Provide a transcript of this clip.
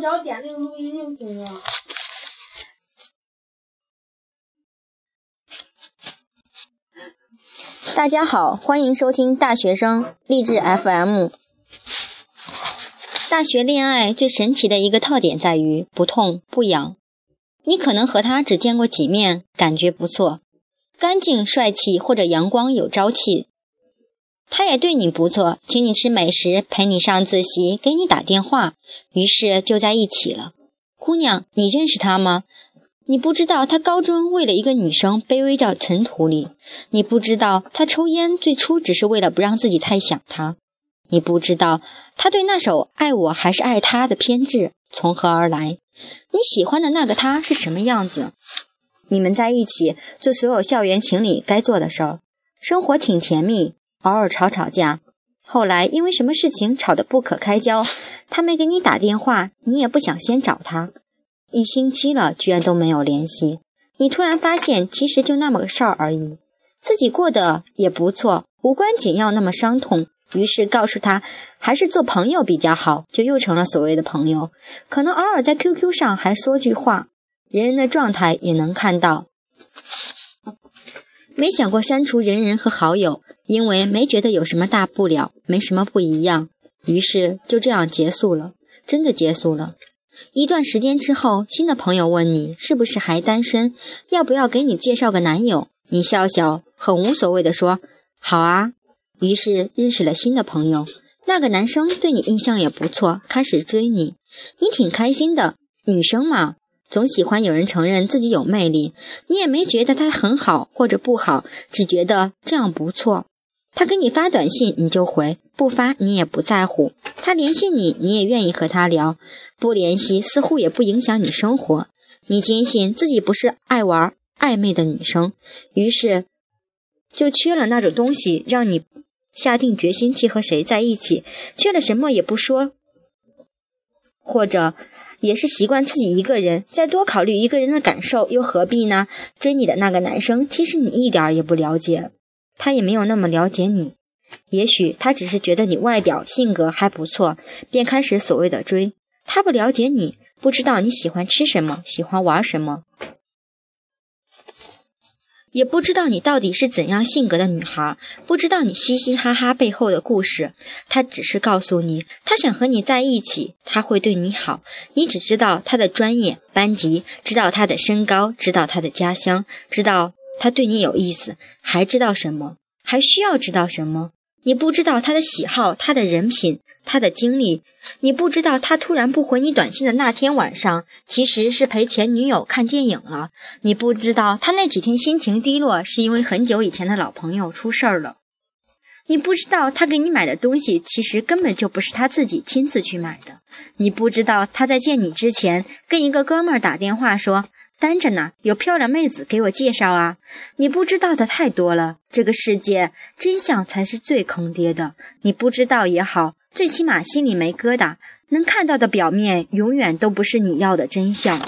只要点那个录音就行了。大家好，欢迎收听大学生励志 FM。大学恋爱最神奇的一个特点在于不痛不痒。你可能和他只见过几面，感觉不错，干净帅气或者阳光有朝气。他也对你不错，请你吃美食，陪你上自习，给你打电话，于是就在一起了。姑娘，你认识他吗？你不知道他高中为了一个女生卑微到尘土里，你不知道他抽烟最初只是为了不让自己太想他，你不知道他对那首爱我还是爱他的偏执从何而来，你喜欢的那个他是什么样子？你们在一起做所有校园情侣该做的事儿，生活挺甜蜜，偶尔吵吵架，后来因为什么事情吵得不可开交，他没给你打电话，你也不想先找他。一星期了，居然都没有联系。你突然发现，其实就那么个事儿而已，自己过得也不错，无关紧要，那么伤痛。于是告诉他，还是做朋友比较好，就又成了所谓的朋友。可能偶尔在 QQ 上还说句话，人人的状态也能看到。没想过删除人人和好友，因为没觉得有什么大不了，没什么不一样。于是就这样结束了，真的结束了。一段时间之后，新的朋友问你是不是还单身，要不要给你介绍个男友？你笑笑，很无所谓的说：“好啊。”于是认识了新的朋友，那个男生对你印象也不错，开始追你，你挺开心的。女生嘛，总喜欢有人承认自己有魅力，你也没觉得他很好或者不好，只觉得这样不错。他给你发短信，你就回；不发，你也不在乎。他联系你，你也愿意和他聊；不联系，似乎也不影响你生活。你坚信自己不是爱玩暧昧的女生，于是就缺了那种东西，让你下定决心去和谁在一起。缺了什么也不说，或者也是习惯自己一个人，再多考虑一个人的感受，又何必呢？追你的那个男生，其实你一点也不了解。他也没有那么了解你，也许他只是觉得你外表性格还不错，便开始所谓的追。他不了解你，不知道你喜欢吃什么，喜欢玩什么，也不知道你到底是怎样性格的女孩，不知道你嘻嘻哈哈背后的故事。他只是告诉你，他想和你在一起，他会对你好。你只知道他的专业、班级，知道他的身高，知道他的家乡，知道。他对你有意思，还知道什么？还需要知道什么？你不知道他的喜好，他的人品，他的经历。你不知道他突然不回你短信的那天晚上，其实是陪前女友看电影了。你不知道他那几天心情低落，是因为很久以前的老朋友出事儿了。你不知道他给你买的东西，其实根本就不是他自己亲自去买的。你不知道他在见你之前，跟一个哥们儿打电话说。单着呢，有漂亮妹子给我介绍啊！你不知道的太多了，这个世界真相才是最坑爹的。你不知道也好，最起码心里没疙瘩。能看到的表面，永远都不是你要的真相。